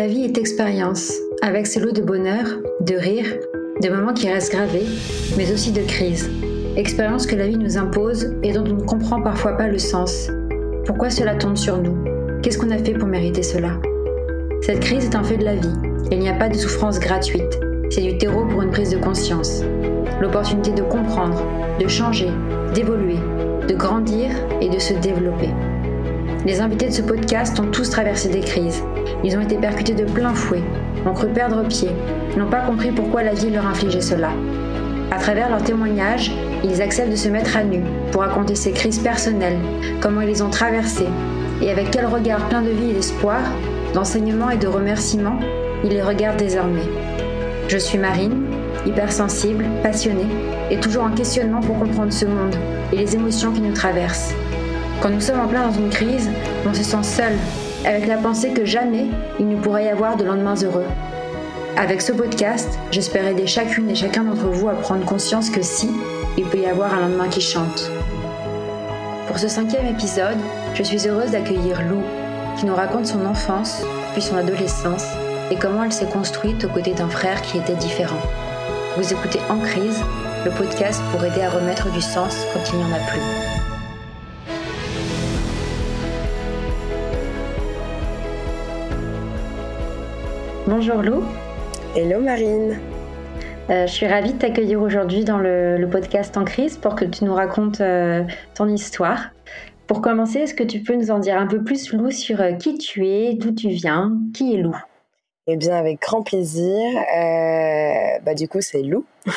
La vie est expérience, avec ses lots de bonheur, de rire, de moments qui restent gravés, mais aussi de crises. Expérience que la vie nous impose et dont on ne comprend parfois pas le sens. Pourquoi cela tombe sur nous? Qu'est-ce qu'on a fait pour mériter cela? Cette crise est un fait de la vie. Il n'y a pas de souffrance gratuite. C'est du terreau pour une prise de conscience. L'opportunité de comprendre, de changer, d'évoluer, de grandir et de se développer. Les invités de ce podcast ont tous traversé des crises. Ils ont été percutés de plein fouet, ont cru perdre pied, n'ont pas compris pourquoi la vie leur infligeait cela. À travers leurs témoignages, ils acceptent de se mettre à nu pour raconter ces crises personnelles, comment ils les ont traversées, et avec quel regard plein de vie et d'espoir, d'enseignement et de remerciements, ils les regardent désormais. Je suis Marine, hypersensible, passionnée, et toujours en questionnement pour comprendre ce monde et les émotions qui nous traversent. Quand nous sommes en plein dans une crise, on se sent seul, avec la pensée que jamais il ne pourrait y avoir de lendemains heureux. Avec ce podcast, j'espère aider chacune et chacun d'entre vous à prendre conscience que si, il peut y avoir un lendemain qui chante. Pour ce cinquième épisode, je suis heureuse d'accueillir Lou, qui nous raconte son enfance, puis son adolescence, et comment elle s'est construite aux côtés d'un frère qui était différent. Vous écoutez En crise, le podcast pour aider à remettre du sens quand il n'y en a plus. Bonjour Lou. Hello Marine. Euh, je suis ravie de t'accueillir aujourd'hui dans le, podcast En crise pour que tu nous racontes euh, ton histoire. Pour commencer, est-ce que tu peux nous en dire un peu plus, Lou, sur euh, qui tu es, d'où tu viens, qui est Lou? Eh bien, avec grand plaisir. Euh, bah, du coup, c'est Lou.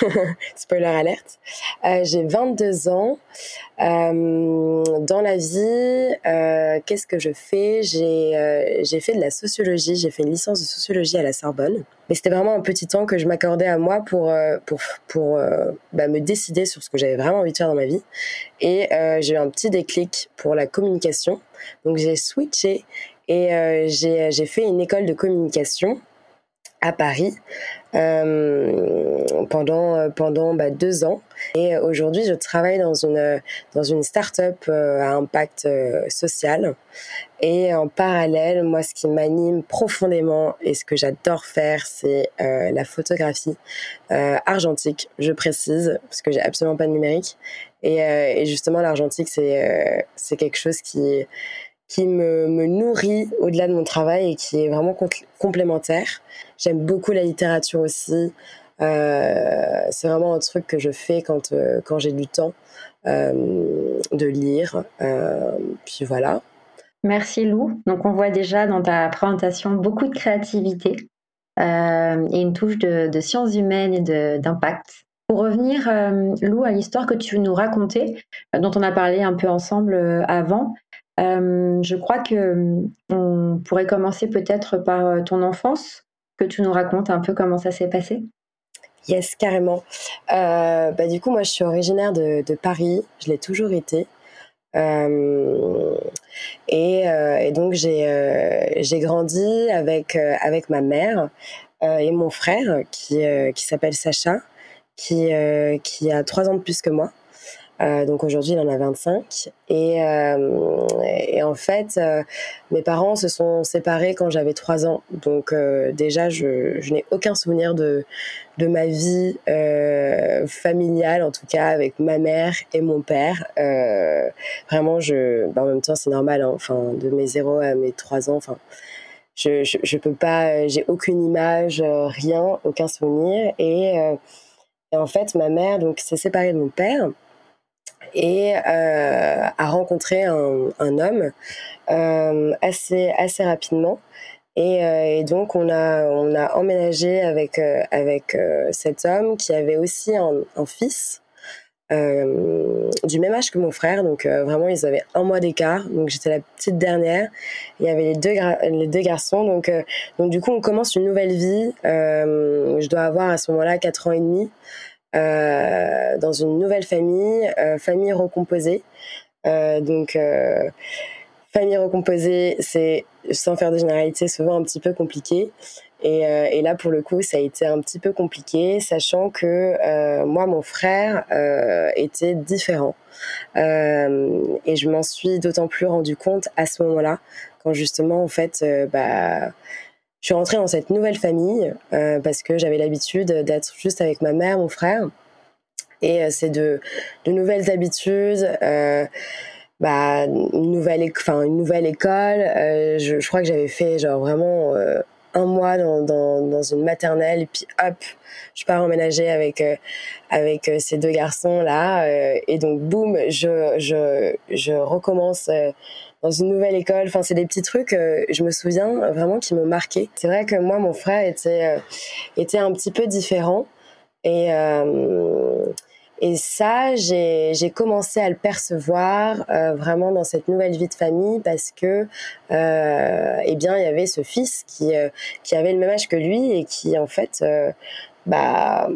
Spoiler alerte. Euh, j'ai 22 ans. Euh, dans la vie, euh, qu'est-ce que je fais? J'ai fait de la sociologie. J'ai fait une licence de sociologie à la Sorbonne. Mais c'était vraiment un petit temps que je m'accordais à moi pour, pour, pour bah, me décider sur ce que j'avais vraiment envie de faire dans ma vie. Et j'ai eu un petit déclic pour la communication. Donc j'ai switché et euh, j'ai fait une école de communication à Paris euh, pendant pendant bah, deux ans. Et aujourd'hui je travaille dans une dans une start-up euh, à impact euh, social. Et en parallèle moi ce qui m'anime profondément et ce que j'adore faire c'est euh, la photographie argentique je précise parce que j'ai absolument pas de numérique. Et, et justement l'argentique c'est c'est quelque chose qui qui me, me nourrit au-delà de mon travail et qui est vraiment complémentaire. J'aime beaucoup la littérature aussi. Euh, c'est vraiment un truc que je fais quand, euh, quand j'ai du temps euh, de lire. Puis voilà. Merci Lou. Donc on voit déjà dans ta présentation beaucoup de créativité et une touche de, de sciences humaines et d'impact. Pour revenir, Lou, à l'histoire que tu nous raconter, dont on a parlé un peu ensemble avant, je crois que euh, on pourrait commencer peut-être par euh, ton enfance, que tu nous racontes un peu comment ça s'est passé. Yes, carrément. Euh, bah, du coup, moi, je suis originaire de, Paris. Je l'ai toujours été. Euh, et, euh, et, donc, j'ai grandi avec, avec ma mère et mon frère qui, qui s'appelle Sacha, qui, qui a trois ans de plus que moi. Euh, donc aujourd'hui, il en a 25. Et, euh, et en fait, euh, mes parents se sont séparés quand j'avais 3 ans. Donc déjà, je, je n'ai aucun souvenir de, de ma vie familiale, en tout cas avec ma mère et mon père. vraiment, je, bah, en même temps, c'est normal. Hein, enfin, de mes 0 à mes 3 ans, enfin. Je, je, je peux pas, j'ai aucune image, rien, aucun souvenir. Et, et en fait, ma mère s'est séparée de mon père et euh, a rencontré un, un homme euh, assez assez rapidement. Et, euh, et, donc on a on a emménagé avec avec cet homme qui avait aussi un, fils du même âge que mon frère, donc vraiment ils avaient un mois d'écart, donc j'étais la petite dernière. Il y avait les deux les deux garçons, donc donc du coup on commence une nouvelle vie. je dois avoir à ce moment-là quatre ans et demi. Euh, dans une nouvelle famille, euh, famille recomposée. Euh, donc famille recomposée, c'est sans faire de généralité souvent un petit peu compliqué. Et, euh, et, là, pour le coup, ça a été un petit peu compliqué, sachant que euh, moi, mon frère euh, était différent. et je m'en suis d'autant plus rendu compte à ce moment-là, quand justement, en fait, bah, je suis rentrée dans cette nouvelle famille parce que j'avais l'habitude d'être juste avec ma mère, mon frère. Et c'est de, nouvelles habitudes bah, une nouvelle, école. Euh, je, crois que j'avais fait genre vraiment euh, un mois dans, une maternelle et puis hop, je pars emménager avec euh, avec ces deux garçons là et donc boum, je je je recommence dans une nouvelle école. Enfin, c'est des petits trucs, je me souviens vraiment qui m'ont marqué. C'est vrai que moi, mon frère était, était un petit peu différent. Et, et ça, j'ai commencé à le percevoir euh, vraiment dans cette nouvelle vie de famille parce que, euh, eh bien, il y avait ce fils qui, euh, qui avait le même âge que lui et qui, en fait, euh, bah,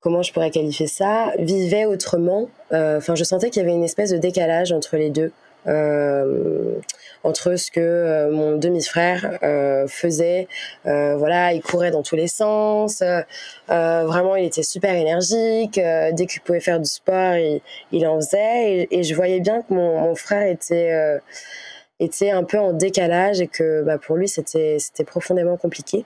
comment je pourrais qualifier ça, vivait autrement. Euh, enfin, je sentais qu'il y avait une espèce de décalage entre les deux. Euh, entre ce que euh, mon demi-frère euh, faisait. voilà, il courait dans tous les sens. vraiment, il était super énergique. dès qu'il pouvait faire du sport, il, en faisait. Et, je voyais bien que mon, frère était était un peu en décalage et que bah, pour lui c'était c'était profondément compliqué.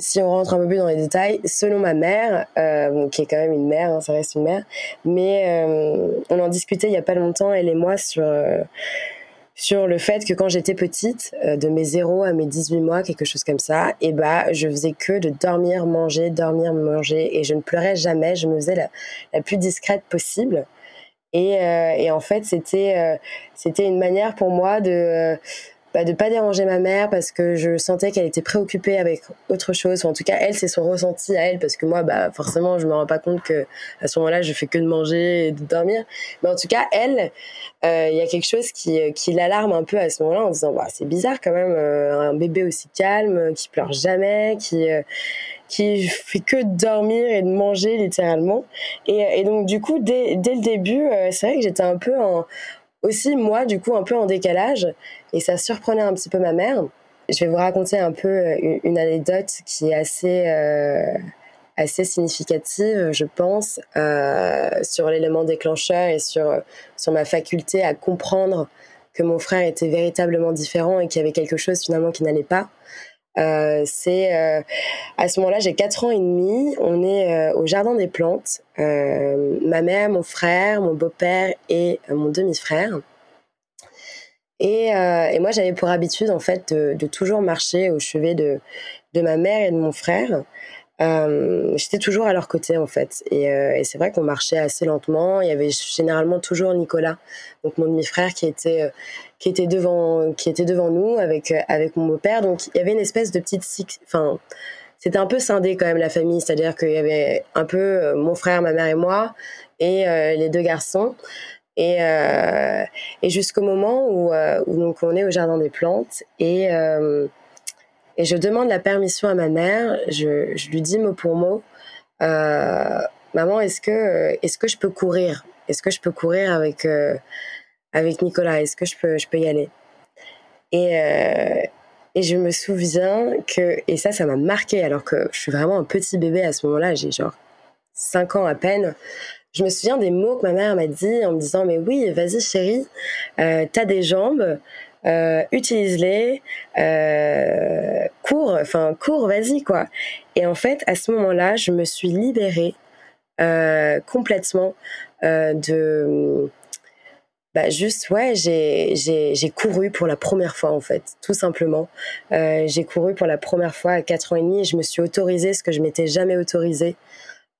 Si on rentre un peu plus dans les détails, selon ma mère, euh, qui est quand même une mère, hein, ça reste une mère, mais euh, on en discutait il y a pas longtemps elle et moi sur euh, sur le fait que quand j'étais petite, de mes 0 à mes 18 mois, quelque chose comme ça, et bah, je faisais que de dormir, manger, dormir, manger, et je ne pleurais jamais, je me faisais la, la plus discrète possible. Et, et en fait, c'était c'était une manière pour moi de bah, de pas déranger ma mère parce que je sentais qu'elle était préoccupée avec autre chose. en tout cas, elle, c'est son ressenti à elle parce que moi, bah, forcément, je me rends pas compte que à ce moment-là, je fais que de manger et de dormir. Mais en tout cas, elle, euh, il y a quelque chose qui, qui l'alarme un peu à ce moment-là en disant, c'est bizarre quand même, euh, un bébé aussi calme, qui pleure jamais, qui euh, qui fait que de dormir et de manger littéralement. Et, et donc du coup, dès, dès le début, c'est vrai que j'étais un peu en, aussi moi du coup un peu en décalage et ça surprenait un petit peu ma mère. Je vais vous raconter un peu euh, une, anecdote qui est assez euh, assez significative, je pense, euh, sur l'élément déclencheur et sur sur ma faculté à comprendre que mon frère était véritablement différent et qu'il y avait quelque chose finalement qui n'allait pas. C'est à ce moment-là, j'ai 4 ans et demi. On est au jardin des plantes. ma mère, mon frère, mon beau-père et mon demi-frère. Et, et, moi, j'avais pour habitude en fait de, toujours marcher au chevet de, de ma mère et de mon frère. Euh, j'étais toujours à leur côté en fait. Et, euh, et c'est vrai qu'on marchait assez lentement. Il y avait généralement toujours Nicolas, donc mon demi-frère qui était euh, qui était devant qui était devant nous avec euh, avec mon beau-père. Donc il y avait une espèce de petite enfin c'était un peu scindé quand même la famille, c'est-à-dire qu'il y avait un peu mon frère, ma mère et moi et les deux garçons. Et, et jusqu'au moment où, où, donc on est au jardin des plantes et et je demande la permission à ma mère. Je, je lui dis mot pour mot, euh, maman, est-ce que est-ce que je peux courir? Est-ce que je peux courir avec euh, avec Nicolas? Est-ce que je peux je peux y aller Et euh, et je me souviens que et ça ça m'a marqué alors que je suis vraiment un petit bébé à ce moment-là. J'ai genre 5 ans à peine. Je me souviens des mots que ma mère m'a dit en me disant mais oui vas-y chérie, euh, t'as des jambes, euh, utilise-les, euh, cours, enfin cours, vas-y quoi. Et en fait, à ce moment-là, je me suis libérée complètement de, bah juste ouais, j'ai couru pour la première fois en fait, tout simplement. J'ai couru pour la première fois à 4 ans et demi et je me suis autorisée ce que je m'étais jamais autorisée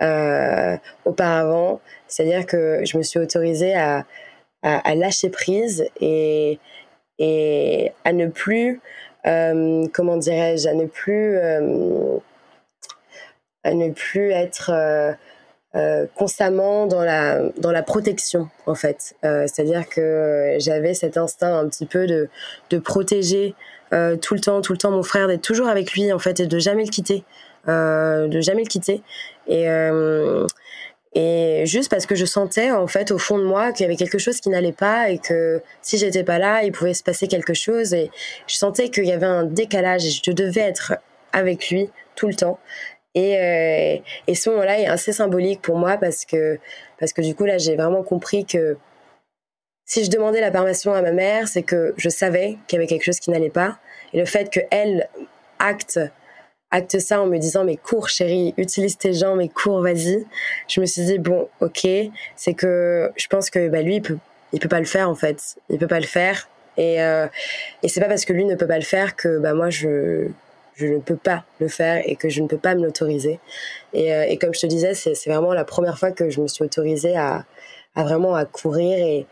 euh, auparavant, c'est-à-dire que je me suis autorisée à, à, lâcher prise et et à ne plus, euh, comment dirais-je, à ne plus, euh, à ne plus être constamment dans la dans la protection en fait. C'est-à-dire que j'avais cet instinct un petit peu de de protéger tout le temps, tout le temps mon frère, d'être toujours avec lui en fait et de jamais le quitter, de jamais le quitter. Et et juste parce que je sentais en fait au fond de moi qu'il y avait quelque chose qui n'allait pas et que si j'étais pas là, il pouvait se passer quelque chose et je sentais qu'il y avait un décalage et je devais être avec lui tout le temps. Et, euh, et ce moment-là est assez symbolique pour moi parce que parce que du coup là j'ai vraiment compris que si je demandais la permission à ma mère, c'est que je savais qu'il y avait quelque chose qui n'allait pas et le fait que elle acte acte ça en me disant mais cours chérie, utilise tes jambes, mais cours, vas-y. Je me suis dit bon, ok, c'est que je pense que bah, lui il peut il peut pas le faire en fait, il peut pas le faire et euh, et c'est pas parce que lui ne peut pas le faire que bah moi je je ne peux pas le faire et que je ne peux pas me l'autoriser. Et, euh, et comme je te disais, c'est vraiment la première fois que je me suis autorisée à, à vraiment à courir et,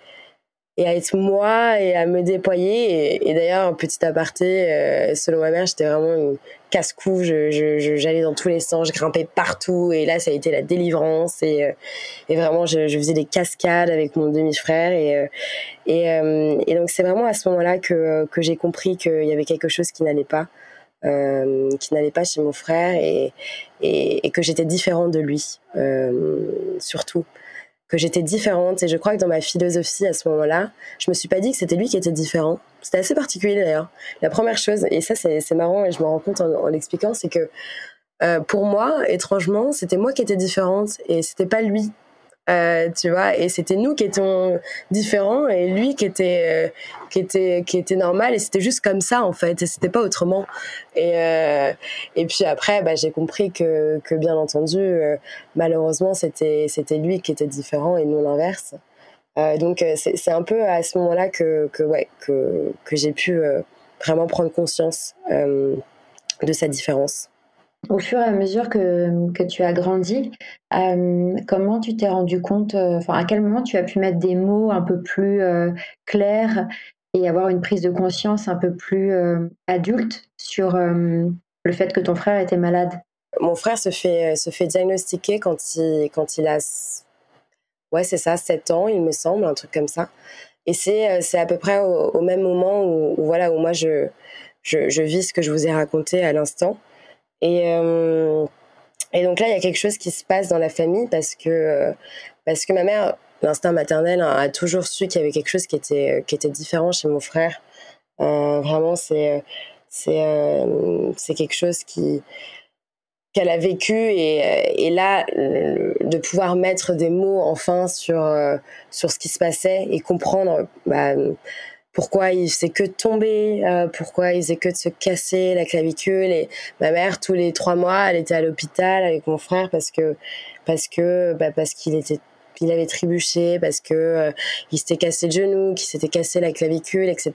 et à être moi et à me déployer. Et, d'ailleurs, un petit aparté, euh, selon ma mère, j'étais vraiment une casse-cou. J'allais je, je, dans tous les sens, je grimpais partout. Et là, ça a été la délivrance. Et, euh, et vraiment, je, je, faisais des cascades avec mon demi-frère. Et, euh, et, et, donc, c'est vraiment à ce moment-là que, que j'ai compris qu'il y avait quelque chose qui n'allait pas. Qui n'allait pas chez mon frère et, et, que j'étais différente de lui, surtout que j'étais différente. Et je crois que dans ma philosophie à ce moment-là, je me suis pas dit que c'était lui qui était différent. C'était assez particulier d'ailleurs. La première chose, et ça c'est marrant et je me rends compte en, l'expliquant, c'est que euh, pour moi, étrangement, c'était moi qui étais différente et c'était pas lui euh, tu vois et c'était nous qui étions différents et lui qui était euh, qui était qui était normal et c'était juste comme ça en fait et c'était pas autrement. Et euh, et puis après bah, j'ai compris que que bien entendu malheureusement c'était c'était lui qui était différent et non l'inverse. Donc c'est un peu à ce moment-là que que ouais que que j'ai pu vraiment prendre conscience de sa différence au fur et à mesure que, que tu as grandi, euh, comment tu t'es rendu compte, euh, enfin à quel moment tu as pu mettre des mots un peu plus euh, clairs et avoir une prise de conscience un peu plus adulte sur le fait que ton frère était malade? Mon frère se fait, se fait diagnostiquer quand il, quand il a, ouais c'est ça, 7 ans il me semble, un truc comme ça. Et c'est, à peu près au, même moment où, voilà, où moi je, je vis ce que je vous ai raconté à l'instant. Et, euh, et donc là, il y a quelque chose qui se passe dans la famille parce que, euh, parce que ma mère, l'instinct maternel, a toujours su qu'il y avait quelque chose qui était, qui était différent chez mon frère. Euh, vraiment, c'est c'est euh, quelque chose qui qu'elle a vécu et, et là de pouvoir mettre des mots enfin sur sur ce qui se passait et comprendre bah, pourquoi il faisait que de tomber, euh, pourquoi il faisait que de se casser la clavicule. Et ma mère, tous les trois mois, elle était à l'hôpital avec mon frère parce que parce que bah, parce qu'il était il avait trébuché parce que euh, il s'était cassé le genou, qu'il s'était cassé la clavicule, etc.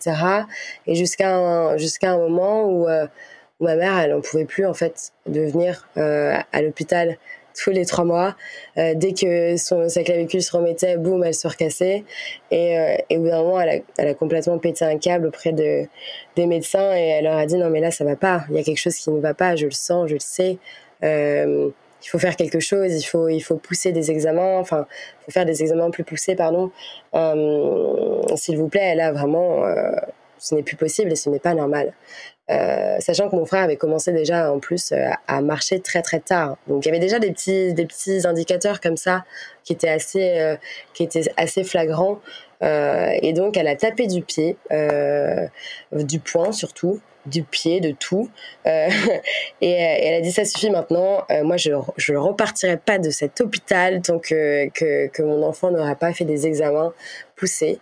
Et jusqu'à un, jusqu'à un moment où, euh, où, ma mère, elle en pouvait plus en fait de venir à l'hôpital tous les trois mois. Euh, dès que son, sa clavicule se remettait, boum, elle se recassait. Et, euh, et au bout d'un moment, elle a, elle a, complètement pété un câble auprès de, des médecins et elle leur a dit non mais là ça va pas, il y a quelque chose qui ne va pas, je le sens, je le sais. Euh, il faut faire quelque chose, il faut, il faut pousser des examens, enfin, il faut faire des examens plus poussés, pardon. S'il vous plaît, là vraiment, euh, ce n'est plus possible et ce n'est pas normal. Euh, sachant que mon frère avait commencé déjà en plus euh, à marcher très très tard. Donc il y avait déjà des petits des petits indicateurs comme ça qui étaient assez euh, qui étaient assez flagrants. et donc elle a tapé du pied, du poing surtout, du pied, de tout. et, elle a dit ça suffit maintenant. moi je je repartirai pas de cet hôpital tant que, que mon enfant n'aura pas fait des examens poussés.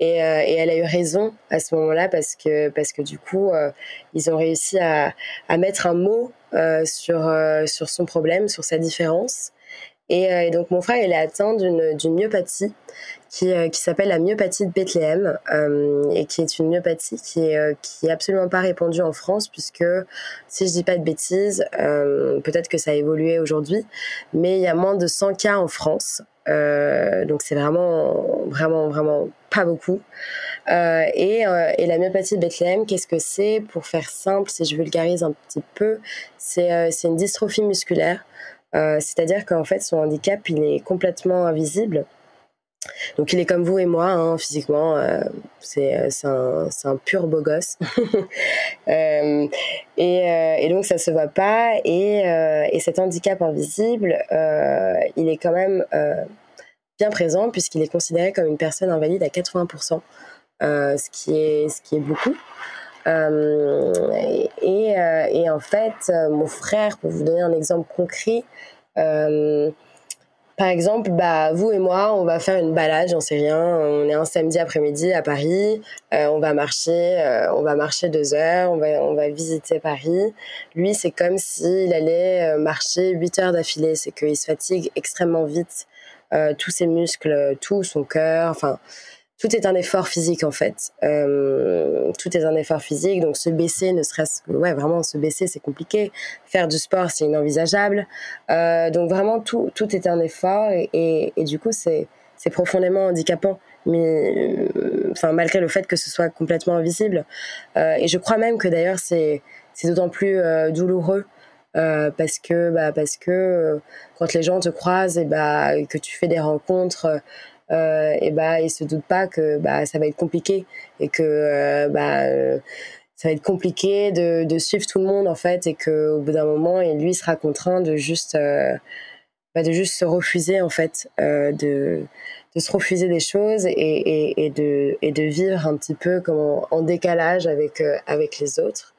Et, euh, et, elle a eu raison à ce moment-là parce que parce que du coup euh, ils ont réussi à, à mettre un mot euh, sur sur son problème, sur sa différence. Et, donc mon frère il est atteint d'une myopathie qui qui s'appelle la myopathie de Bethléem et qui est une myopathie qui est qui est absolument pas répandue en France puisque si je dis pas de bêtises peut-être que ça a évolué aujourd'hui mais il y a moins de 100 cas en France donc c'est vraiment, vraiment, vraiment pas beaucoup. Euh, et, euh, et, la myopathie de Bethléem, qu'est-ce que c'est? Pour faire simple, si je vulgarise un petit peu, c'est euh, une dystrophie musculaire. Euh, c'est-à-dire qu'en fait, son handicap, il est complètement invisible. Donc il est comme vous et moi, hein, physiquement, euh, c'est un, pur beau gosse. euh, et, euh, et, donc ça se voit pas. Et, euh, et cet handicap invisible, euh, il est quand même bien présent puisqu'il est considéré comme une personne invalide à 80%, ce, qui est, ce qui est beaucoup. et, et en fait, mon frère, pour vous donner un exemple concret, par exemple, bah, vous et moi, on va faire une balade, j'en sais rien. On est un samedi après-midi à Paris. Euh, on va marcher, euh, on va marcher deux heures. On va, on va visiter Paris. Lui, c'est comme s'il allait euh, marcher huit heures d'affilée. C'est qu'il se fatigue extrêmement vite. tous ses muscles, tout son cœur. Enfin, tout est un effort physique en fait. Euh, tout est un effort physique, donc se baisser, ne serait-ce ouais vraiment se baisser, c'est compliqué. Faire du sport, c'est inenvisageable. Euh, donc vraiment tout tout est un effort et, et, et du coup c'est c'est profondément handicapant. Mais euh, enfin malgré le fait que ce soit complètement invisible. Euh, et je crois même que d'ailleurs c'est c'est d'autant plus euh, douloureux euh, parce que bah, parce que quand les gens te croisent et bah que tu fais des rencontres euh, et bah ils se doutent pas que bah ça va être compliqué et que euh, bah euh, ça va être compliqué de, de, suivre tout le monde en fait et que au bout d'un moment et lui sera contraint de juste bah, de juste se refuser en fait de de se refuser des choses et, et, et, de et de vivre un petit peu comme en, en décalage avec avec les autres.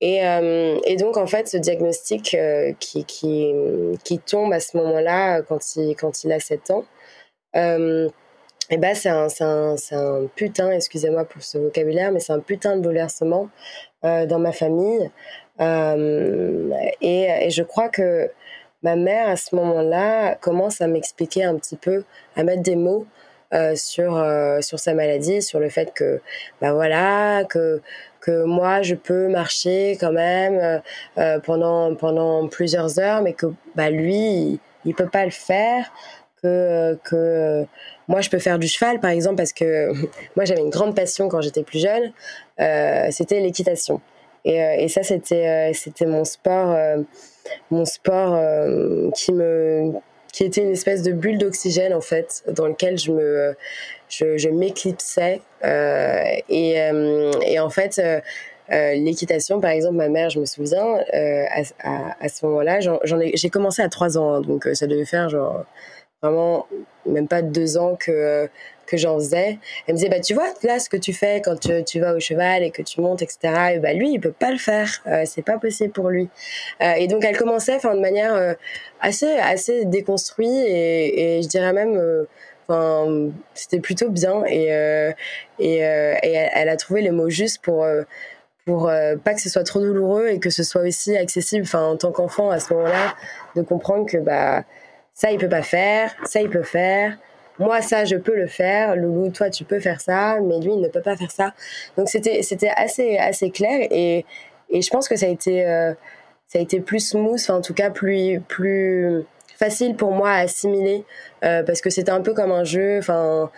Et, euh, et, donc, en fait, ce diagnostic euh, qui, qui, qui, tombe à ce moment-là, quand il, quand il a 7 ans, euh, et ben c'est un, un, un, putain, excusez-moi pour ce vocabulaire, mais c'est un putain de bouleversement euh, dans ma famille. Euh, et, et, je crois que ma mère, à ce moment-là, commence à m'expliquer un petit peu, à mettre des mots sur, sur sa maladie, sur le fait que, bah voilà, que, que moi, je peux marcher quand même pendant, pendant plusieurs heures, mais que bah, lui, il, il peut pas le faire que, que moi je peux faire du cheval par exemple parce que moi j'avais une grande passion quand j'étais plus jeune, euh, c'était l'équitation. Et, euh, et, ça c'était euh, c'était mon sport euh, mon sport euh, qui me qui était une espèce de bulle d'oxygène en fait dans lequel je me je, m'éclipsais et, et en fait euh, l'équitation, par exemple, ma mère, je me souviens, euh, à, à, ce moment-là, j'ai commencé à trois ans, hein, donc ça devait faire genre vraiment même pas deux ans que que j'en faisais. Elle me disait bah tu vois là ce que tu fais quand tu, tu vas au cheval et que tu montes etc. Et bah lui il peut pas le faire, euh, c'est pas possible pour lui. Euh, et donc elle commençait enfin de manière euh, assez assez déconstruite et, je dirais même enfin c'était plutôt bien et et, elle, a trouvé les mots justes pour pour pas que ce soit trop douloureux et que ce soit aussi accessible enfin en tant qu'enfant à ce moment-là de comprendre que bah ça il peut pas faire, ça il peut faire. Moi ça je peux le faire, Loulou toi tu peux faire ça, mais lui il ne peut pas faire ça. Donc c'était c'était assez assez clair et et je pense que ça a été euh, ça a été plus smooth, en tout cas plus plus facile pour moi à assimiler euh, parce que c'était un peu comme un jeu, enfin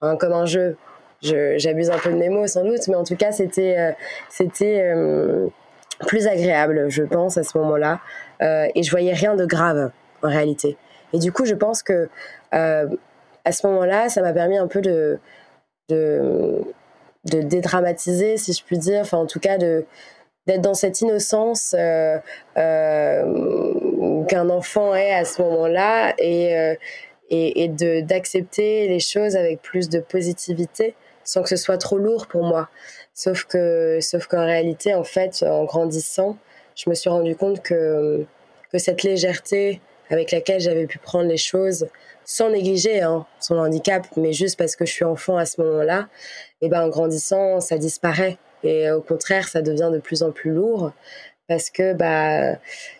comme un jeu. J'abuse un peu de mes mots sans doute, mais en tout cas c'était euh, c'était plus agréable, je pense à ce moment-là, et je voyais rien de grave en réalité. Et du coup, je pense que euh, à ce moment-là, ça m'a permis un peu de, de, dédramatiser, si je puis dire, enfin en tout cas d'être dans cette innocence euh, euh, qu'un enfant est à ce moment-là et, et, et d'accepter les choses avec plus de positivité sans que ce soit trop lourd pour moi. Sauf que sauf qu'en réalité, en fait, en grandissant, je me suis rendu compte que que cette légèreté avec laquelle j'avais pu prendre les choses sans négliger hein, son handicap, mais juste parce que je suis enfant à ce moment-là, et ben en grandissant, ça disparaît. Et au contraire, ça devient de plus en plus lourd parce que bah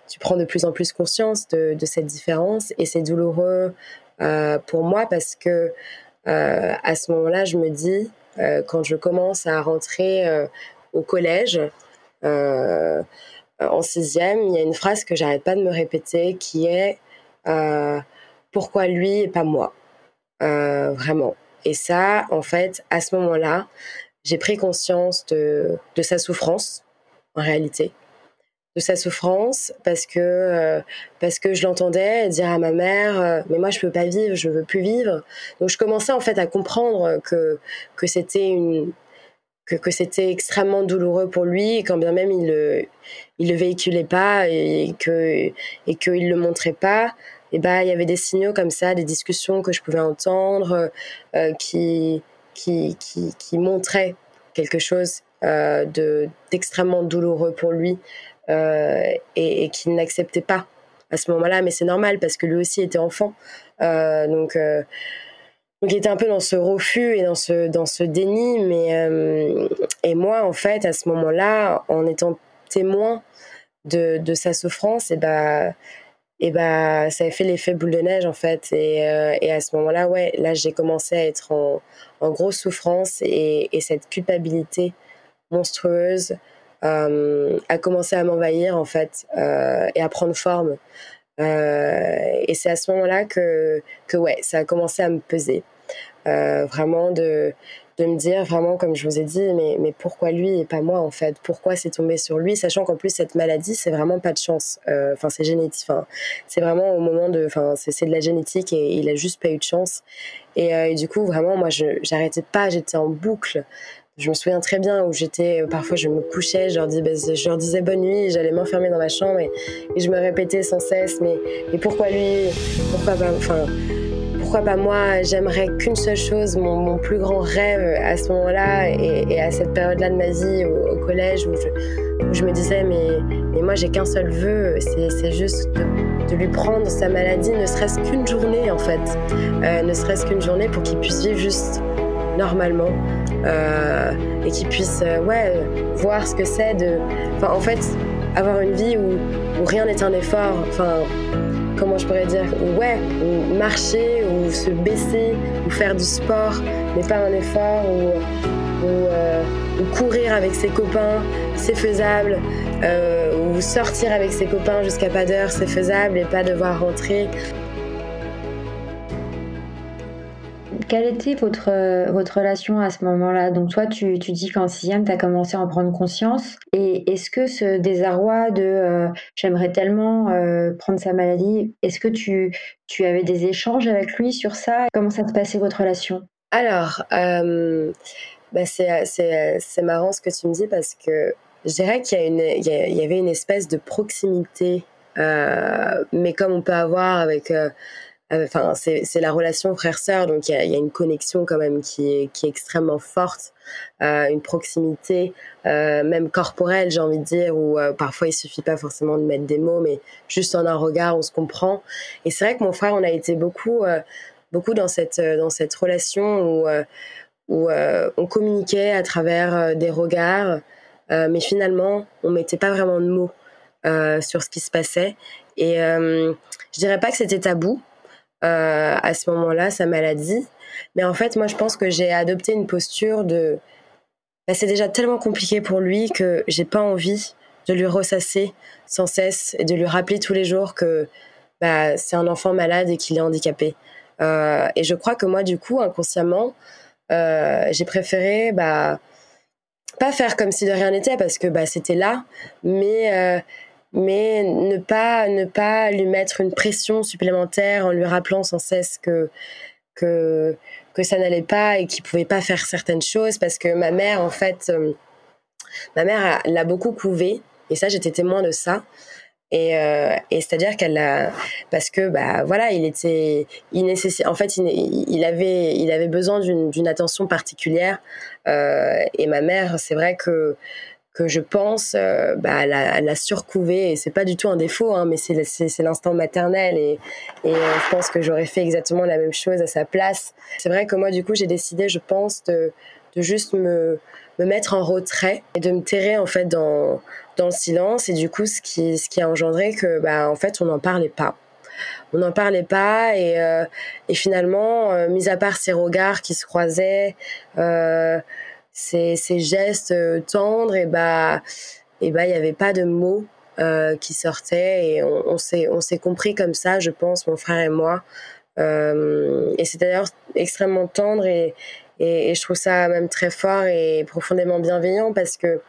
tu prends de plus en plus conscience de, cette différence et c'est douloureux euh, pour moi parce que euh, à ce moment-là, je me dis euh, quand je commence à rentrer au collège en sixième, il y a une phrase que j'arrête pas de me répéter qui est euh, pourquoi lui et pas moi? Euh, vraiment. Et ça, en fait, à ce moment-là, j'ai pris conscience de, sa souffrance, en réalité, de sa souffrance, parce que euh, parce que je l'entendais dire à ma mère, euh, mais moi je peux pas vivre, je veux plus vivre. Donc je commençais en fait à comprendre que que c'était une que, que c'était extrêmement douloureux pour lui, quand bien même il le, il le véhiculait pas et que et qu'il le montrait pas. Et ben il y avait des signaux comme ça, des discussions que je pouvais entendre euh, qui, qui qui qui montraient quelque chose euh, de d'extrêmement douloureux pour lui euh, et, et qu'il n'acceptait pas à ce moment-là, mais c'est normal parce que lui aussi était enfant. Donc, donc, il était un peu dans ce refus et dans ce, dans ce déni. Mais, euh, et moi, en fait, à ce moment-là, en étant témoin de, de sa souffrance, et bah, et bah, ça a fait l'effet boule de neige, en fait. Et, et à ce moment-là, ouais, là, j'ai commencé à être en, en grosse souffrance et, et cette culpabilité monstrueuse euh, a commencé à m'envahir en fait euh, et à prendre forme. Euh, et c'est à ce moment-là que, que ouais, ça a commencé à me peser. Vraiment de, de me dire vraiment comme je vous ai dit mais, mais pourquoi lui et pas moi en fait? Pourquoi c'est tombé sur lui? Sachant qu'en plus cette maladie c'est vraiment pas de chance. Enfin c'est génétique c'est vraiment au moment de enfin c'est de la génétique et il a juste pas eu de chance. Et, et du coup vraiment moi j'arrêtais pas j'étais en boucle. Je me souviens très bien où j'étais, euh, parfois je me couchais, je leur, disais, je leur disais bonne nuit, j'allais m'enfermer dans ma chambre et, je me répétais sans cesse, mais, mais pourquoi lui? Pourquoi pas, enfin, pourquoi pas moi J'aimerais qu'une seule chose, mon, plus grand rêve à ce moment-là et, à cette période-là de ma vie au, collège où je, me disais, mais, moi j'ai qu'un seul vœu, c'est juste de, lui prendre sa maladie, ne serait-ce qu'une journée en fait, euh, ne serait-ce qu'une journée pour qu'il puisse vivre juste normalement euh, et qu'ils puissent euh, ouais, voir ce que c'est de. En fait, avoir une vie où, rien n'est un effort. Comment je pourrais dire Ouais, ou marcher, ou se baisser, ou faire du sport n'est pas un effort, ou, euh, ou courir avec ses copains, c'est faisable, euh, ou sortir avec ses copains jusqu'à pas d'heure, c'est faisable, et pas devoir rentrer. Quelle était votre, euh, votre relation à ce moment-là? Donc toi, tu, tu dis qu'en sixième, tu as commencé à en prendre conscience. Et est-ce que ce désarroi de euh, j'aimerais tellement euh, prendre sa maladie, est-ce que tu, tu avais des échanges avec lui sur ça? Comment ça se passait votre relation? Alors, bah c'est marrant ce que tu me dis parce que je dirais qu'il y, y, avait une espèce de proximité, mais comme on peut avoir avec enfin, c'est la relation frère-sœur, donc il y a, une connexion quand même qui est, extrêmement forte, euh, une proximité, euh, même corporelle, j'ai envie de dire, où euh, parfois il suffit pas forcément de mettre des mots, mais juste en un regard, on se comprend. Et c'est vrai que mon frère, on a été beaucoup, euh, beaucoup dans cette, dans cette relation où, où on communiquait à travers des regards, mais finalement, on mettait pas vraiment de mots sur ce qui se passait. Et je dirais pas que c'était tabou, euh, à ce moment-là, sa maladie. Mais en fait, moi, je pense que j'ai adopté une posture de. Bah, c'est déjà tellement compliqué pour lui que j'ai pas envie de lui ressasser sans cesse et de lui rappeler tous les jours que bah, c'est un enfant malade et qu'il est handicapé. Euh, et je crois que moi, du coup, inconsciemment, euh, j'ai préféré bah, pas faire comme si de rien n'était parce que bah, c'était là, mais mais ne pas ne pas lui mettre une pression supplémentaire en lui rappelant sans cesse que que que ça n'allait pas et qu'il pouvait pas faire certaines choses parce que ma mère en fait euh, ma mère l'a beaucoup couvé et ça j'étais témoin de ça. Et, euh, et c'est-à-dire qu'elle a parce que bah voilà il était il en fait il avait il avait besoin d'une attention particulière euh, et ma mère c'est vrai que que je pense euh, bah, la, la surcouver et c'est pas du tout un défaut hein, mais c'est c'est l'instant maternel et, et euh, je pense que j'aurais fait exactement la même chose à sa place. C'est vrai que moi du coup j'ai décidé je pense de, de juste me me mettre en retrait et de me terrer en fait dans dans le silence. Et du coup ce qui ce qui a engendré que bah en fait on n'en parlait pas. On n'en parlait pas et, euh, et finalement euh, mis à part ces regards qui se croisaient euh, ces, ces gestes euh, tendres, et bah, et bah, il n'y avait pas de mots euh, qui sortaient et on, s'est, on s'est compris comme ça, je pense, mon frère et moi. Euh, et c'est d'ailleurs extrêmement tendre et, et, je trouve ça même très fort et profondément bienveillant parce que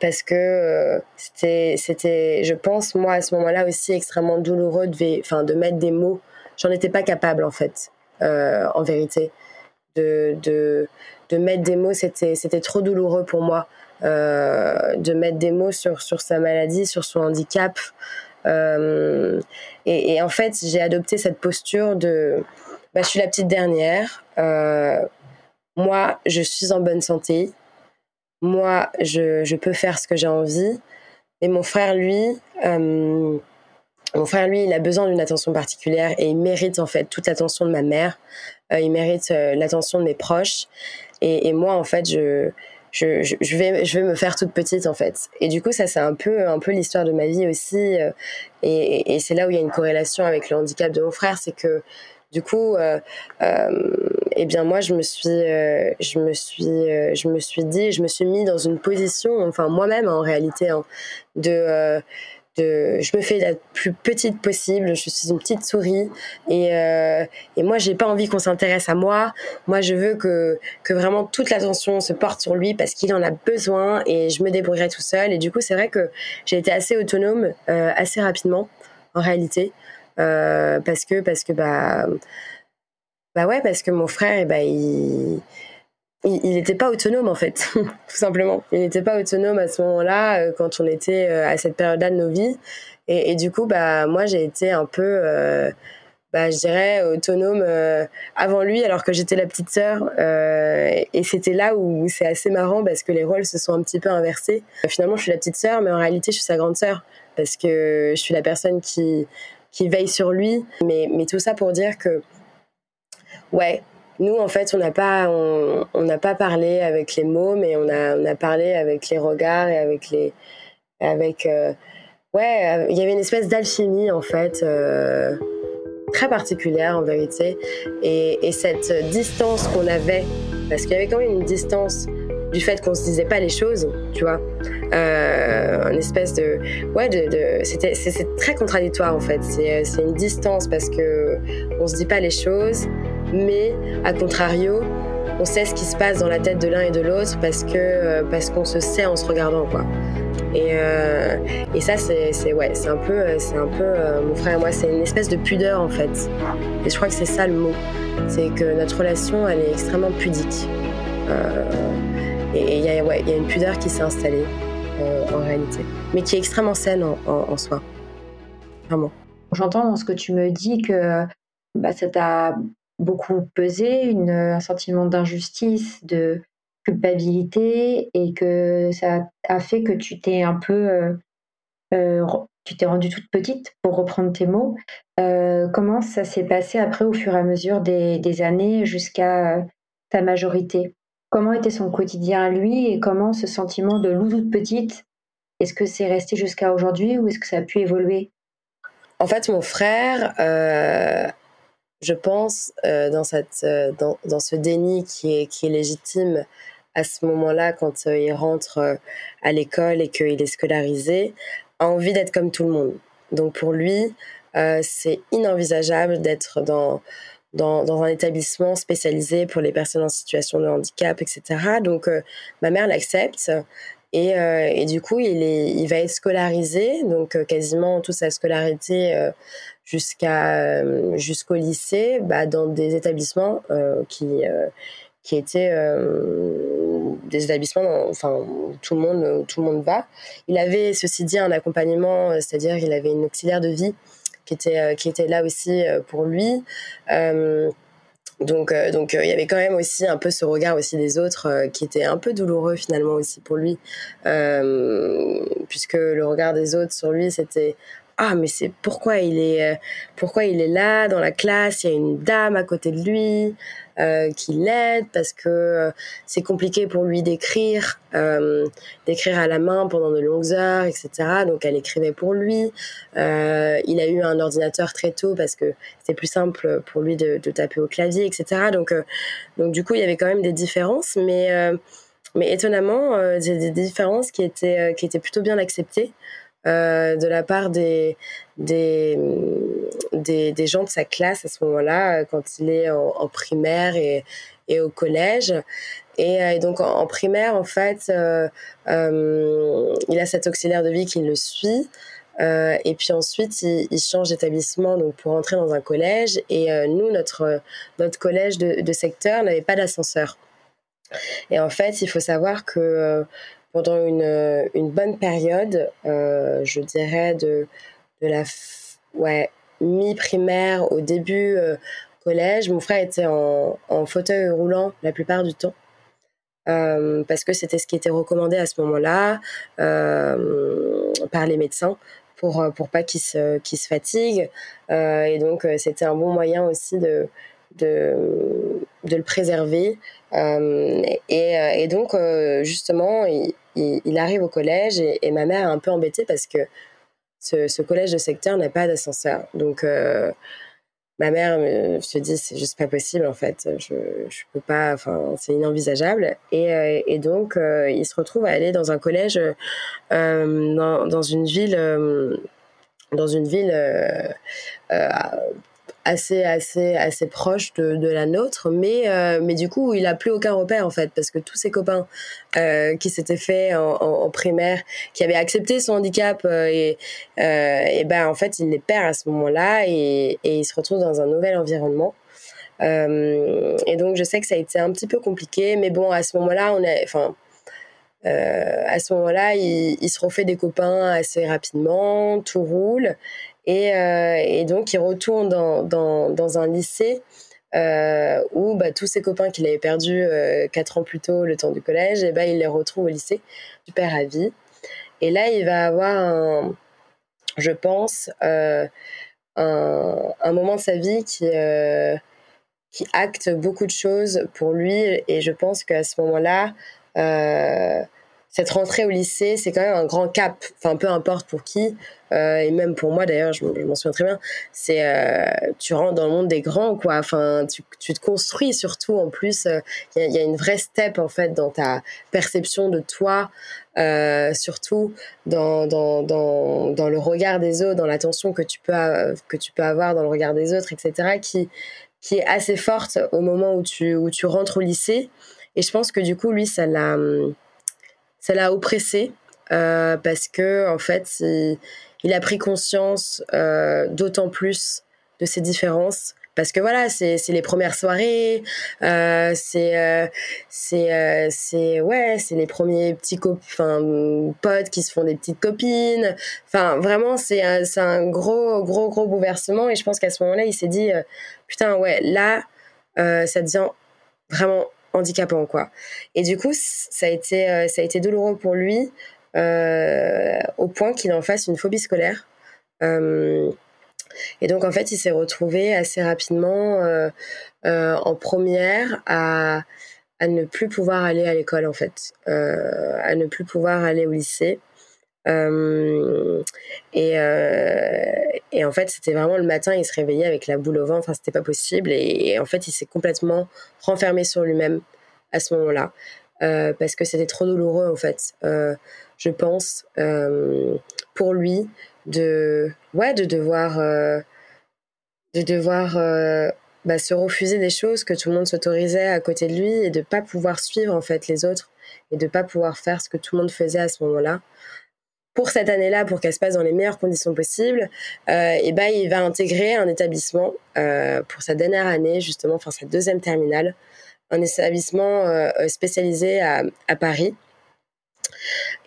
parce que c'était c'était je pense moi à ce moment-là aussi extrêmement douloureux de mettre des mots j'en étais pas capable en fait en vérité de de mettre des mots, c'était trop douloureux pour moi euh, de mettre des mots sur sur sa maladie, sur son handicap. Euh, et, en fait, j'ai adopté cette posture de, bah, je suis la petite dernière. Euh, moi, je suis en bonne santé. Moi, je, je peux faire ce que j'ai envie. Et mon frère, lui, mon frère, lui, il a besoin d'une attention particulière et il mérite en fait toute l'attention de ma mère. il mérite l'attention de mes proches. Et, moi, en fait, je, je, je, vais, je vais me faire toute petite en fait. Et du coup, ça c'est un peu, un peu l'histoire de ma vie aussi. et, et c'est là où il y a une corrélation avec le handicap de mon frère, c'est que du coup, euh, euh, eh bien moi je me suis, euh, je me suis, euh, je me suis dit, je me suis mis dans une position, enfin moi-même en réalité, hein, de euh, je me fais la plus petite possible. Je suis une petite souris et, euh, et moi j'ai pas envie qu'on s'intéresse à moi. Moi je veux que que vraiment toute l'attention se porte sur lui parce qu'il en a besoin et je me débrouillerai tout seul. Et du coup c'est vrai que j'ai été assez autonome euh, assez rapidement en réalité. Euh, parce que parce que bah bah ouais parce que mon frère et eh bah il il n'était pas autonome en fait, tout simplement. Il n'était pas autonome à ce moment-là, euh, quand on était euh, à cette période-là de nos vies. Et, du coup, bah moi j'ai été un peu, euh, bah je dirais autonome avant lui, alors que j'étais la petite sœur. et c'était là où c'est assez marrant parce que les rôles se sont un petit peu inversés. Finalement, je suis la petite sœur, mais en réalité, je suis sa grande sœur parce que je suis la personne qui qui veille sur lui. Mais, mais tout ça pour dire que, ouais, nous, en fait, on n'a pas, on n'a pas parlé avec les mots, mais on a, on a parlé avec les regards et avec les, avec, euh, ouais, il y avait une espèce d'alchimie en fait. Euh, très particulière en vérité et, et cette distance qu'on avait parce qu'il y avait quand même une distance du fait qu'on se disait pas les choses, tu vois. Euh, un espèce de. Ouais, de. c'était, c'est, très contradictoire en fait. C'est, c'est une distance parce que on se dit pas les choses, mais à contrario, on sait ce qui se passe dans la tête de l'un et de l'autre parce que euh, parce qu'on se sait en se regardant quoi. Et, euh, et ça c'est, ouais c'est un peu c'est un peu euh, mon frère et moi c'est une espèce de pudeur en fait. Et je crois que c'est ça le mot, c'est que notre relation elle est extrêmement pudique. Euh, et il y, a, ouais, y a une pudeur qui s'est installée euh, en réalité, mais qui est extrêmement saine en soi. Vraiment. J'entends dans ce que tu me dis que bah, ça t'a beaucoup pesé, une, un sentiment d'injustice, de culpabilité, et que ça a fait que tu t'es un peu. Euh, euh, tu t'es rendue toute petite, pour reprendre tes mots. Euh, comment ça s'est passé après, au fur et à mesure des, années, jusqu'à ta majorité? Comment était son quotidien à lui et comment ce sentiment de loup toute petite, est-ce que c'est resté jusqu'à aujourd'hui ou est-ce que ça a pu évoluer? En fait, mon frère, euh, je pense, euh, dans, cette, euh, dans, dans, ce déni qui est, qui est légitime à ce moment-là, quand euh, il rentre euh, à l'école et qu'il est scolarisé, a envie d'être comme tout le monde. Donc pour lui, euh, c'est inenvisageable d'être dans dans, dans, un établissement spécialisé pour les personnes en situation de handicap, etc. Donc, ma mère l'accepte. Et, et, du coup, il, est, il va être scolarisé, donc quasiment toute sa scolarité jusqu'à euh, jusqu'au lycée, bah, dans des établissements qui qui étaient des établissements, enfin où tout le monde tout le monde va. Il avait ceci dit un accompagnement, c'est-à-dire il avait une auxiliaire de vie qui était, euh, qui était là aussi euh, pour lui. Euh, donc, donc il y avait quand même aussi un peu ce regard aussi des autres qui était un peu douloureux finalement aussi pour lui, puisque le regard des autres sur lui c'était ah mais c'est pourquoi il est pourquoi il est là dans la classe il y a une dame à côté de lui euh, qui l'aide parce que euh, c'est compliqué pour lui d'écrire, euh, d'écrire à la main pendant de longues heures, etc. Donc elle écrivait pour lui. Euh, il a eu un ordinateur très tôt parce que c'était plus simple pour lui de, taper au clavier, etc. Donc, euh, donc du coup il y avait quand même des différences, mais mais étonnamment des, des différences qui étaient qui étaient plutôt bien acceptées. Euh, de la part des, des, des, des, gens de sa classe à ce moment-là, euh, quand il est en, primaire et, et, au collège. Et, euh, donc en, primaire, en fait, il a cet auxiliaire de vie qui le suit. Et puis ensuite, il, change d'établissement pour entrer dans un collège. Et nous, notre, notre collège de, de secteur n'avait pas d'ascenseur. Et en fait, il faut savoir que pendant une, une bonne période, euh, je dirais de, de la ouais, mi-primaire au début euh, collège. Mon frère était en, en, fauteuil roulant la plupart du temps. Euh, parce que c'était ce qui était recommandé à ce moment-là euh, par les médecins pour pour pas qu'il se qu'il se fatigue. et donc c'était un bon moyen aussi de de, de le préserver. et, et, donc, justement, il, il, arrive au collège et, ma mère est un peu embêtée parce que ce, ce collège de secteur n'a pas d'ascenseur. Donc, ma mère se dit c'est juste pas possible en fait je je peux pas enfin c'est inenvisageable et, euh, et donc euh, il se retrouve à aller dans un collège euh, dans, dans, une ville dans une ville assez assez assez proche de, de la nôtre mais euh, mais du coup il a plus aucun repère en fait parce que tous ses copains euh, qui s'étaient fait en, primaire qui avaient accepté son handicap euh, et et ben en fait il les perd à ce moment-là et, et il se retrouve dans un nouvel environnement et donc je sais que ça a été un petit peu compliqué mais bon à ce moment-là on est enfin à ce moment-là, il, se refait des copains assez rapidement, tout roule. Et, euh, et, donc, il retourne dans, dans, un lycée euh, où bah, tous ses copains qu'il avait perdus euh, quatre ans plus tôt, le temps du collège, et bah, il les retrouve au lycée, super à vie. Et là, il va avoir, un, je pense, euh, un, un, moment de sa vie qui, qui acte beaucoup de choses pour lui. Et je pense qu'à ce moment-là, cette rentrée au lycée, c'est quand même un grand cap. Enfin, peu importe pour qui, euh, et même pour moi d'ailleurs, je, m'en souviens très bien. C'est euh, tu rentres dans le monde des grands, quoi. Enfin, tu, tu te construis surtout. En plus, il euh, y, y, a une vraie step en fait dans ta perception de toi, surtout dans, dans, dans, dans le regard des autres, dans l'attention que tu peux que tu peux avoir dans le regard des autres, etc. Qui qui est assez forte au moment où tu où tu rentres au lycée. Et je pense que du coup, lui, ça l'a ça l'a oppressé euh, parce que en fait, il, a pris conscience euh, d'autant plus de ces différences. Parce que voilà c'est les premières soirées euh, c'est euh, c'est ouais c'est les premiers petits enfin potes qui se font des petites copines. Enfin vraiment c'est un, un gros gros gros bouleversement. Et je pense qu'à ce moment-là il s'est dit putain ouais là ça devient vraiment handicapant quoi. Et du coup, ça a été euh, ça a été douloureux pour lui euh, au point qu'il en fasse une phobie scolaire. Euh, et donc en fait, il s'est retrouvé assez rapidement en première à à ne plus pouvoir aller à l'école en fait, à ne plus pouvoir aller au lycée. Euh, et, euh, et, en fait, c'était vraiment le matin, il se réveillait avec la boule au ventre, enfin, c'était pas possible. Et, en fait, il s'est complètement renfermé sur lui-même à ce moment-là, euh, parce que c'était trop douloureux, en fait, je pense, pour lui, de, ouais, de devoir, de devoir bah, se refuser des choses que tout le monde s'autorisait à côté de lui et de pas pouvoir suivre, en fait, les autres et de pas pouvoir faire ce que tout le monde faisait à ce moment-là pour cette année-là, pour qu'elle se passe dans les meilleures conditions possibles, euh, et ben il va intégrer un établissement euh, pour sa dernière année, justement, enfin sa deuxième terminale, un établissement euh, spécialisé à, Paris.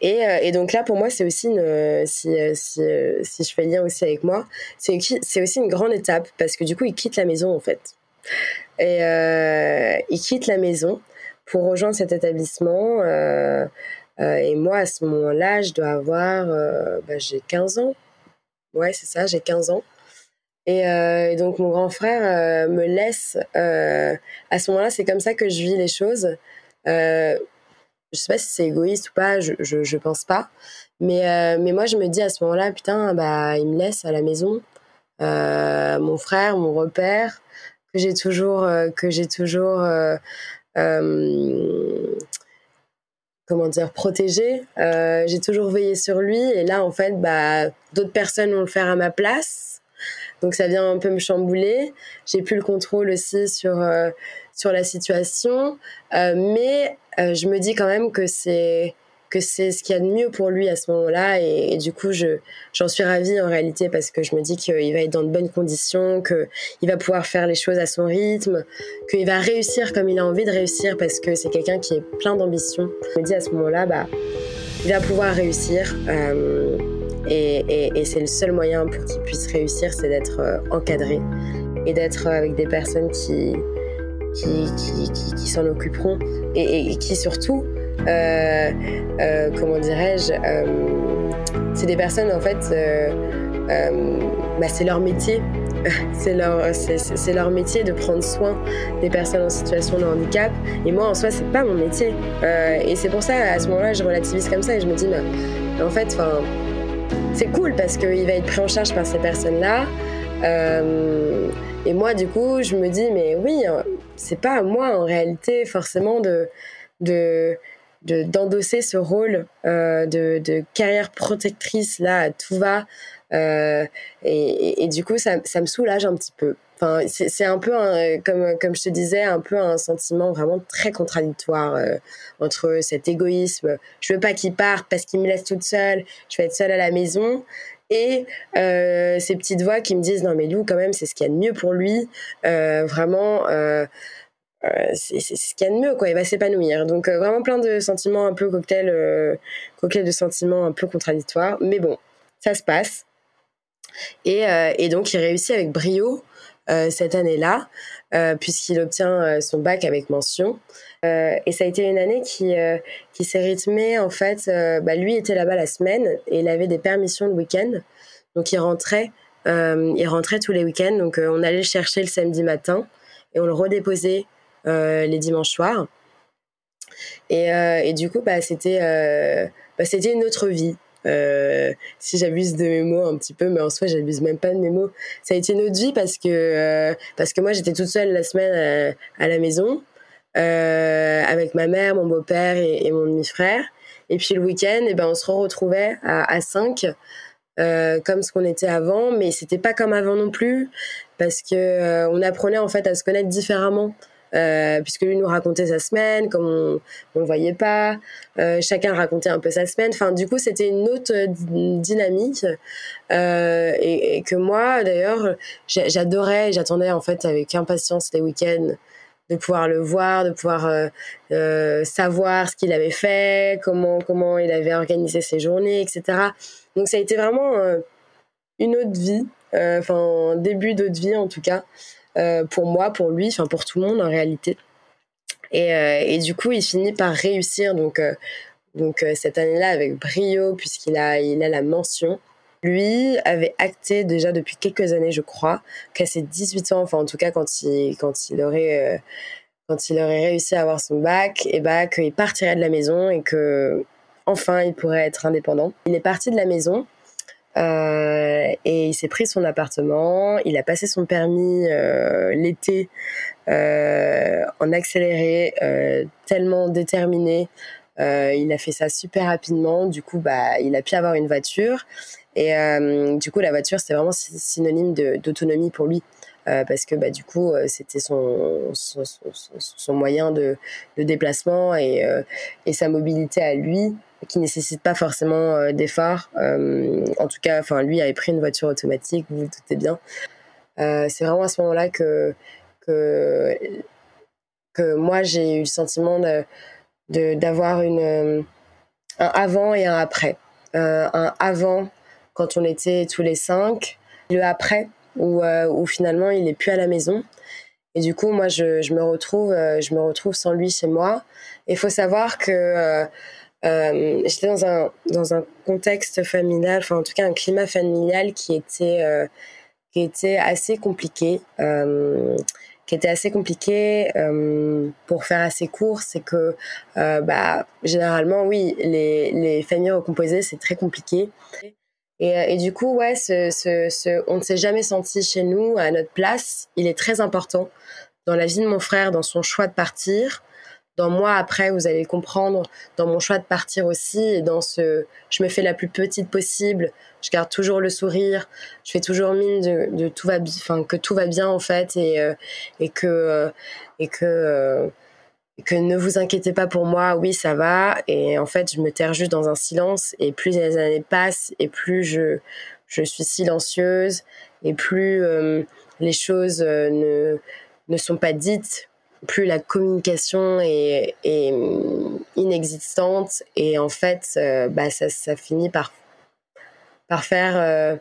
Et, donc là, pour moi, c'est aussi une, si, si, je fais lien aussi avec moi, c'est aussi une grande étape parce que du coup, il quitte la maison en fait. Et il quitte la maison pour rejoindre cet établissement. Euh, et moi, à ce moment-là, je dois avoir, euh, bah, j'ai 15 ans. Ouais, c'est ça, j'ai 15 ans. Et, euh, et, donc mon grand frère me laisse. À ce moment-là, c'est comme ça que je vis les choses. Je sais pas si c'est égoïste ou pas, je, je, je pense pas. Mais, mais moi, je me dis à ce moment-là, putain, bah, il me laisse à la maison. mon frère, mon repère, que j'ai toujours, que j'ai toujours comment dire protégé. Euh, j'ai toujours veillé sur lui et là en fait bah d'autres personnes vont le faire à ma place. Donc ça vient un peu me chambouler. J'ai plus le contrôle aussi sur euh, sur la situation. Euh, mais euh, je me dis quand même que c'est que c'est ce qu'il y a de mieux pour lui à ce moment-là. Et, du coup je j'en suis ravie en réalité parce que je me dis qu'il va être dans de bonnes conditions que il va pouvoir faire les choses à son rythme qu'il va réussir comme il a envie de réussir parce que c'est quelqu'un qui est plein d'ambition. Je me dis à ce moment-là bah il va pouvoir réussir euh, et, et, c'est le seul moyen pour qu'il puisse réussir c'est d'être euh, encadré et d'être avec des personnes qui qui, qui, qui, s'en occuperont. Et, qui surtout comment dirais-je, euh, c'est des personnes en fait, bah, c'est leur métier. c'est leur, c'est, leur métier de prendre soin des personnes en situation de handicap. Et moi, en soi, c'est pas mon métier. et c'est pour ça, à ce moment-là, je relativise comme ça et je me dis, en fait, c'est cool parce qu'il va être pris en charge par ces personnes-là. Euh, et moi, du coup, je me dis, mais oui, hein, c'est pas à moi en réalité forcément de, de, d'endosser ce rôle euh, de, de, carrière protectrice là, tout va. Euh, et, et, du coup, ça, ça, me soulage un petit peu. Enfin, c'est un peu, comme, comme je te disais, un peu un sentiment vraiment très contradictoire euh, entre cet égoïsme. Je veux pas qu'il parte parce qu'il me laisse toute seule. Je vais être seule à la maison et euh, ces petites voix qui me disent non mais Lou quand même c'est ce qu'il y a de mieux pour lui euh, vraiment euh, c'est ce qu'il y a de mieux quoi. Il va s'épanouir. Donc vraiment plein de sentiments un peu cocktail cocktail de sentiments un peu contradictoires. Mais bon ça se passe. Et, et donc il réussit avec brio cette année-là puisqu'il obtient son bac avec mention. Euh, et ça a été une année qui, euh, qui s'est rythmée, en fait, euh, bah, lui était là-bas la semaine et il avait des permissions le week-end. Donc il rentrait, il rentrait tous les week-ends. Donc on allait le chercher le samedi matin et on le redéposait les dimanches soirs. Et, et du coup, bah, c'était bah, c'était une autre vie. si j'abuse de mes mots un petit peu, mais en soi, j'abuse même pas de mes mots. Ça a été une autre vie parce que, parce que moi, j'étais toute seule la semaine à la maison. Euh, avec ma mère, mon beau-père et, mon demi-frère. Et puis le week-end, eh ben, on se retrouvait à, à 5, euh, comme ce qu'on était avant, mais c'était pas comme avant non plus, parce que euh, on apprenait en fait à se connaître différemment. Euh, puisque lui nous racontait sa semaine, comme on, on voyait pas, euh, chacun racontait un peu sa semaine. Enfin, du coup, c'était une autre dynamique euh, et, que moi, d'ailleurs, j'adorais, j'attendais en fait avec impatience les week-ends de pouvoir le voir, de pouvoir savoir ce qu'il avait fait, comment comment il avait organisé ses journées, etc. Donc ça a été vraiment une autre vie, enfin début d'autre vie en tout cas pour moi, pour lui, enfin pour tout le monde en réalité. Et, et du coup, il finit par réussir donc donc cette année-là avec brio puisqu'il a il a la mention lui avait acté déjà depuis quelques années, je crois, qu'à ses 18 ans, enfin en tout cas quand il, quand il aurait, euh, quand il aurait réussi à avoir son bac, et bah qu'il partirait de la maison et que enfin il pourrait être indépendant. Il est parti de la maison. Euh, et il s'est pris son appartement, il a passé son permis euh, l'été en accéléré, tellement déterminé. il a fait ça super rapidement, du coup bah il a pu avoir une voiture et euh, du coup, la voiture, c'était vraiment synonyme d'autonomie pour lui. Euh, parce que bah, du coup, euh, c'était son, son, son, moyen de, de déplacement et, euh, et, sa mobilité à lui, qui nécessite pas forcément euh, d'efforts. en tout cas, enfin, lui avait pris une voiture automatique, vous vous doutez bien. c'est vraiment à ce moment-là que, que, moi, j'ai eu le sentiment d'avoir de, une un avant et un après. un avant quand on était tous les cinq. Le après, où, euh, où finalement il est plus à la maison. Et du coup, moi, je, je me retrouve, euh, je me retrouve sans lui chez moi. Et il faut savoir que euh, euh, j'étais dans un dans un contexte familial, enfin en tout cas un climat familial qui était euh, qui était assez compliqué, qui était assez compliqué pour faire assez court. C'est que bah généralement, oui, les les familles recomposées, c'est très compliqué. Et, euh, et, du coup, ouais, ce, ce, on ne s'est jamais senti chez nous à notre place. Il est très important dans la vie de mon frère, dans son choix de partir. Dans moi, après, vous allez comprendre, dans mon choix de partir aussi, et dans ce, je me fais la plus petite possible, je garde toujours le sourire, je fais toujours mine de, tout va, enfin que tout va bien en fait, et, euh, et que euh, et que que ne vous inquiétez pas pour moi, oui, ça va. Et en fait, je me terre juste dans un silence. Et plus les années passent, et plus je, je suis silencieuse, et plus euh, les choses euh, ne, ne sont pas dites, plus la communication est, inexistante. Et en fait, euh, bah, ça, ça finit par, par faire.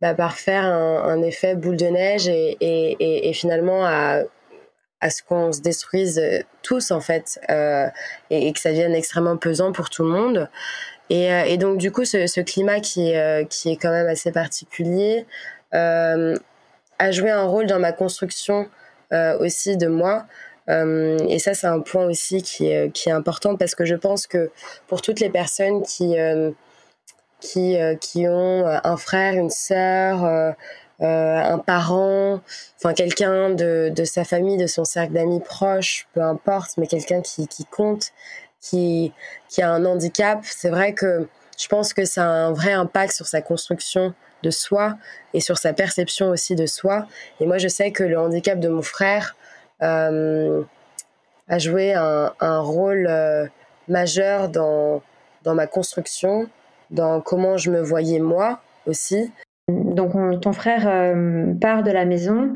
Bah, par faire un, effet boule de neige et, et, et, finalement à à ce qu'on se détruise euh, tous en fait euh, et, que ça devienne extrêmement pesant pour tout le monde. Et, et, donc du coup, ce, ce climat qui, qui est quand même assez particulier a joué un rôle dans ma construction aussi de moi. Euh, et ça, c'est un point aussi qui est, qui est important parce que je pense que pour toutes les personnes qui, euh, qui, euh, qui ont un frère, une sœur, euh, un parent, enfin quelqu'un de, de sa famille, de son cercle d'amis proche, peu importe, mais quelqu'un qui, qui compte, qui, qui a un handicap, c'est vrai que je pense que ça a un vrai impact sur sa construction de soi et sur sa perception aussi de soi. Et moi, je sais que le handicap de mon frère, euh, a joué un, un rôle euh, majeur dans, dans ma construction, dans comment je me voyais moi aussi. Donc ton frère euh, part de la maison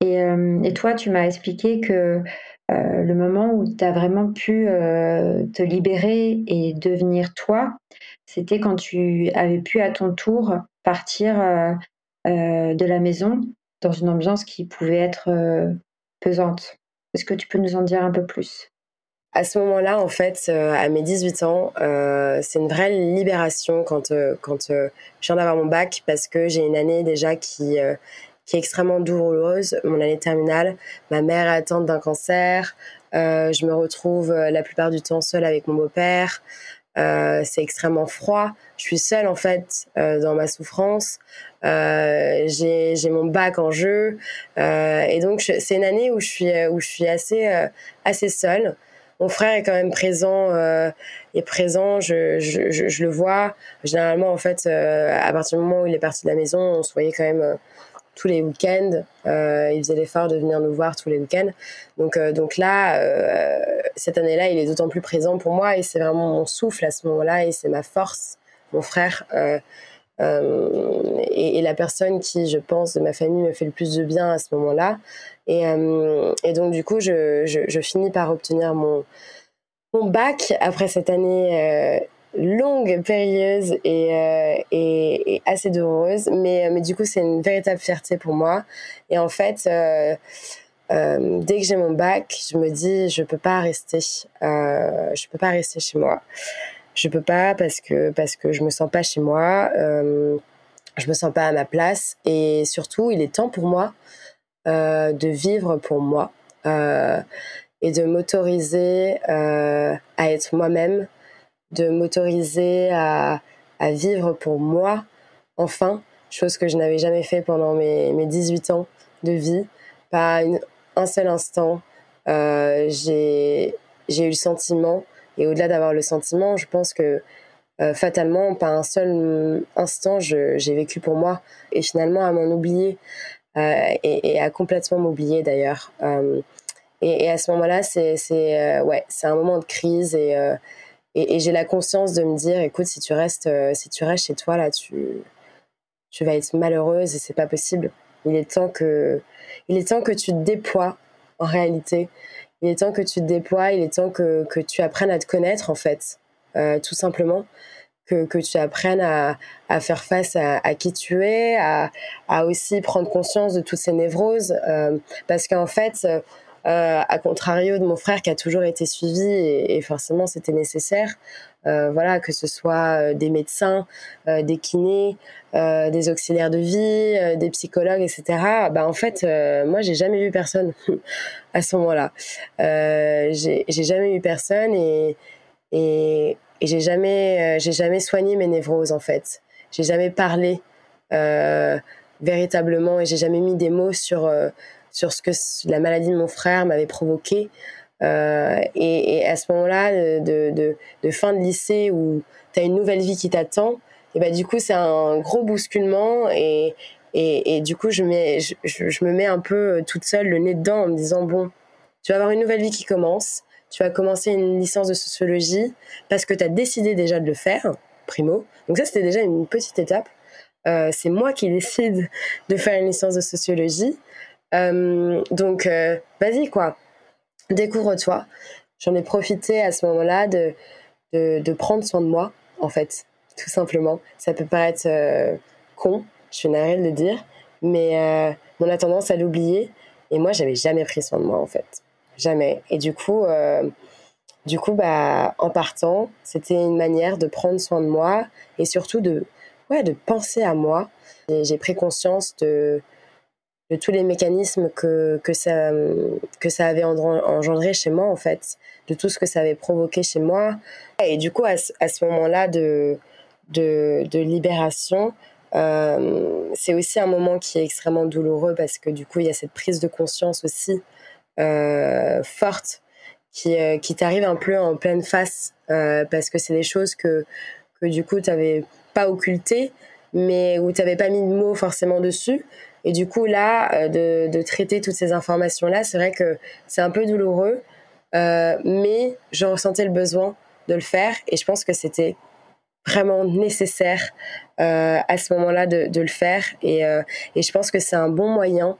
et, euh, et toi tu m'as expliqué que euh, le moment où tu as vraiment pu te libérer et devenir toi, c'était quand tu avais pu à ton tour partir de la maison dans une ambiance qui pouvait être pesante. Est-ce que tu peux nous en dire un peu plus? À ce moment-là, en fait, euh, à mes 18 ans, euh, c'est une vraie libération quand, euh, quand je viens d'avoir mon bac parce que j'ai une année déjà qui, qui est extrêmement douloureuse, mon année terminale. Ma mère est atteinte d'un cancer. je me retrouve la plupart du temps seule avec mon beau-père. C'est extrêmement froid. Je suis seule en fait dans ma souffrance. Euh, j'ai mon bac en jeu euh, et donc c'est une année où je suis où je suis assez euh, assez seule. Mon frère est quand même présent euh, est présent, je, je, je, le vois. Généralement en fait à partir du moment où il est parti de la maison, on se voyait quand même tous les week-ends. il faisait l'effort de venir nous voir tous les week-ends. Donc, donc là, cette année-là, il est d'autant plus présent pour moi et c'est vraiment mon souffle à ce moment-là et c'est ma force. Mon frère, euh, et, la personne qui, je pense, de ma famille me fait le plus de bien à ce moment-là. Et, euh, donc, du coup, je, finis par obtenir mon, bac après cette année euh, longue, périlleuse et, euh, et, et, assez douloureuse. Mais, mais du coup, c'est une véritable fierté pour moi. Et en fait, euh, euh, dès que j'ai mon bac, je me dis, je peux pas rester. je peux pas rester chez moi je peux pas parce que parce que je me sens pas chez moi, euh, je me sens pas à ma place et surtout il est temps pour moi euh, de vivre pour moi euh, et de m'autoriser euh, à être moi-même, de m'autoriser à, à vivre pour moi enfin, chose que je n'avais jamais fait pendant mes, mes 18 ans de vie, pas un seul instant. Euh, j'ai eu le sentiment et au-delà d'avoir le sentiment, je pense que euh, fatalement, pas un seul instant, j'ai vécu pour moi. Et finalement, à m'en oublier euh, et, à complètement m'oublier d'ailleurs. Euh, et, à ce moment-là, c'est ouais, un moment de crise et, et, j'ai la conscience de me dire, écoute, si tu restes, euh, si tu restes chez toi là, tu tu vas être malheureuse et c'est pas possible. Il est temps que il est temps que tu te déploies en réalité il est temps que tu te déploies, il est temps que, que tu apprennes à te connaître en fait, euh, tout simplement. Que, que tu apprennes à, à faire face à, à, qui tu es, à, à aussi prendre conscience de toutes ces névroses. Euh, parce qu'en fait, à contrario de mon frère qui a toujours été suivi, et, forcément c'était nécessaire, euh, voilà, que ce soit euh, des médecins, euh, des kinés, euh, des auxiliaires de vie, euh, des psychologues, etc. Bah en fait, moi j'ai jamais vu personne à ce moment-là. j'ai jamais eu personne et j'ai jamais j'ai jamais soigné mes névroses en fait. J'ai jamais parlé véritablement et j'ai jamais mis des mots sur sur ce que la maladie de mon frère m'avait provoqué. Euh, et, à ce moment-là, de, de, fin de lycée où tu as une nouvelle vie qui t'attend, et bah, du coup, c'est un gros bousculement. Et, et, du coup, je, mets, je, me mets un peu toute seule le nez dedans en me disant, bon, tu vas avoir une nouvelle vie qui commence. Tu vas commencer une licence de sociologie parce que tu as décidé déjà de le faire, primo. Donc ça, c'était déjà une petite étape. Euh, c'est moi qui décide de faire une licence de sociologie. Euh, donc, euh, vas-y, quoi découvre-toi. J'en ai profité à ce moment-là de, de, prendre soin de moi, en fait, tout simplement. Ça peut paraître euh, con, je suis navrée de le dire, mais on a tendance à l'oublier. Et moi, j'avais jamais pris soin de moi, en fait. Jamais. Et du coup, Du coup, bah, en partant, c'était une manière de prendre soin de moi et surtout de, ouais, de penser à moi. J'ai pris conscience de, de tous les mécanismes que, que, ça, que ça avait engendré chez moi, en fait, de tout ce que ça avait provoqué chez moi. Et du coup, à, à ce moment-là de, de, de, libération, euh, c'est aussi un moment qui est extrêmement douloureux parce que du coup, il y a cette prise de conscience aussi euh, forte qui, euh, qui t'arrive un peu en pleine face parce que c'est des choses que, que du coup, tu n'avais pas occultées, mais où tu n'avais pas mis de mots forcément dessus. Et du coup, là, de, de traiter toutes ces informations-là, c'est vrai que c'est un peu douloureux, euh, mais je ressentais le besoin de le faire et je pense que c'était vraiment nécessaire euh, à ce moment-là de, le faire. Et, euh, et je pense que c'est un bon moyen,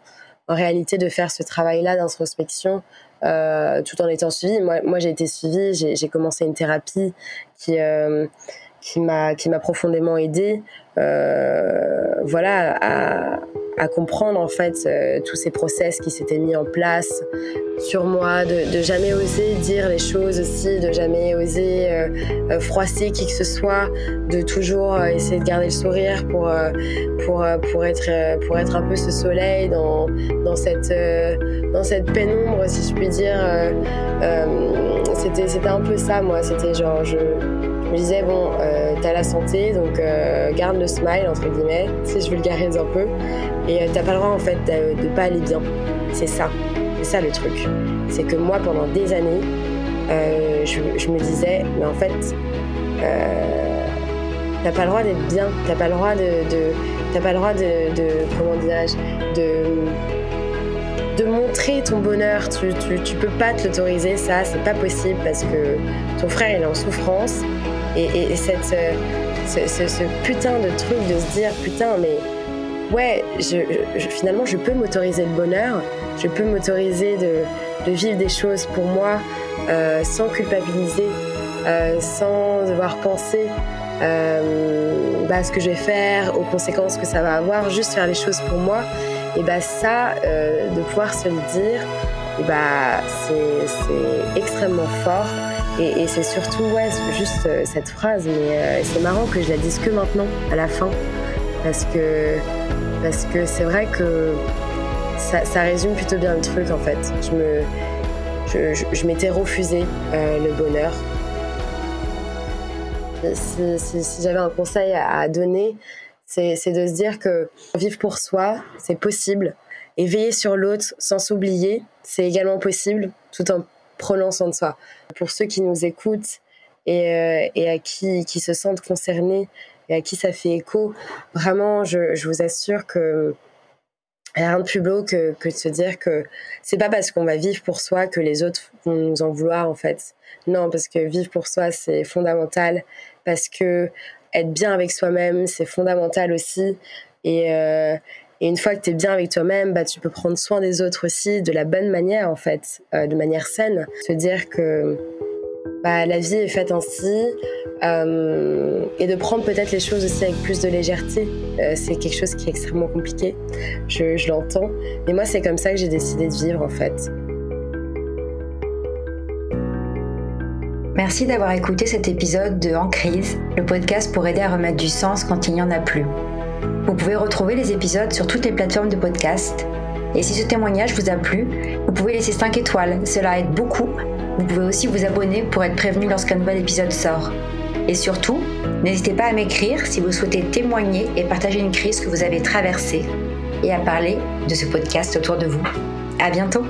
en réalité, de faire ce travail-là d'introspection euh, tout en étant suivi. Moi, moi j'ai été suivie, j'ai commencé une thérapie qui, euh, qui m'a qui m'a profondément aidée. Euh, voilà, à, à comprendre en fait euh, tous ces process qui s'étaient mis en place sur moi, de, de, jamais oser dire les choses aussi, de jamais oser euh, euh froisser qui que ce soit, de toujours euh, essayer de garder le sourire pour pour pour être pour être un peu ce soleil dans dans cette dans cette pénombre si je puis dire. c'était c'était un peu ça moi, c'était genre je me disais, bon, euh, t'as la santé, donc euh, garde le smile, entre guillemets, si je vulgarise un peu. Et euh, t'as pas le droit, en fait, de, de pas aller bien. C'est ça. C'est ça le truc. C'est que moi, pendant des années, je, je, me disais, mais en fait, t'as pas le droit d'être bien. T'as pas le droit de. de t'as pas le droit de. de comment dirais-je De de montrer ton bonheur. Tu, tu, tu peux pas te l'autoriser, ça, c'est pas possible parce que ton frère il est en souffrance et, et, et cette, ce, ce, putain de truc de se dire putain, mais ouais, je, finalement, je peux m'autoriser le bonheur, je peux m'autoriser de, vivre des choses pour moi euh, sans culpabiliser, euh, sans devoir penser euh, bah, ce que je vais faire, aux conséquences que ça va avoir, juste faire les choses pour moi. Et bah ça, euh, de pouvoir se le dire, bah c'est extrêmement fort. Et, et c'est surtout, ouais, juste euh, cette phrase, mais euh, c'est marrant que je la dise que maintenant, à la fin, parce que parce que c'est vrai que ça, ça, résume plutôt bien le truc en fait. Je me, je, je, je m'étais refusé euh, le bonheur. Si, si, si j'avais un conseil à donner, c'est de se dire que vivre pour soi, c'est possible, et veiller sur l'autre sans s'oublier, c'est également possible, tout en prenant soin de soi. Pour ceux qui nous écoutent et, euh, et à qui, qui se sentent concernés et à qui ça fait écho, vraiment, je, je vous assure que rien de plus beau que, que de se dire que c'est pas parce qu'on va vivre pour soi que les autres vont nous en vouloir en fait. Non, parce que vivre pour soi c'est fondamental, parce que être bien avec soi-même c'est fondamental aussi. Et, euh, et une fois que tu es bien avec toi-même, bah, tu peux prendre soin des autres aussi de la bonne manière, en fait, euh, de manière saine. Se dire que bah, la vie est faite ainsi euh, et de prendre peut-être les choses aussi avec plus de légèreté. Euh, c'est quelque chose qui est extrêmement compliqué, je, je l'entends. Mais moi, c'est comme ça que j'ai décidé de vivre, en fait. Merci d'avoir écouté cet épisode de En crise, le podcast pour aider à remettre du sens quand il n'y en a plus. Vous pouvez retrouver les épisodes sur toutes les plateformes de podcast. Et si ce témoignage vous a plu, vous pouvez laisser 5 étoiles, cela aide beaucoup. Vous pouvez aussi vous abonner pour être prévenu lorsqu'un nouvel épisode sort. Et surtout, n'hésitez pas à m'écrire si vous souhaitez témoigner et partager une crise que vous avez traversée et à parler de ce podcast autour de vous. À bientôt!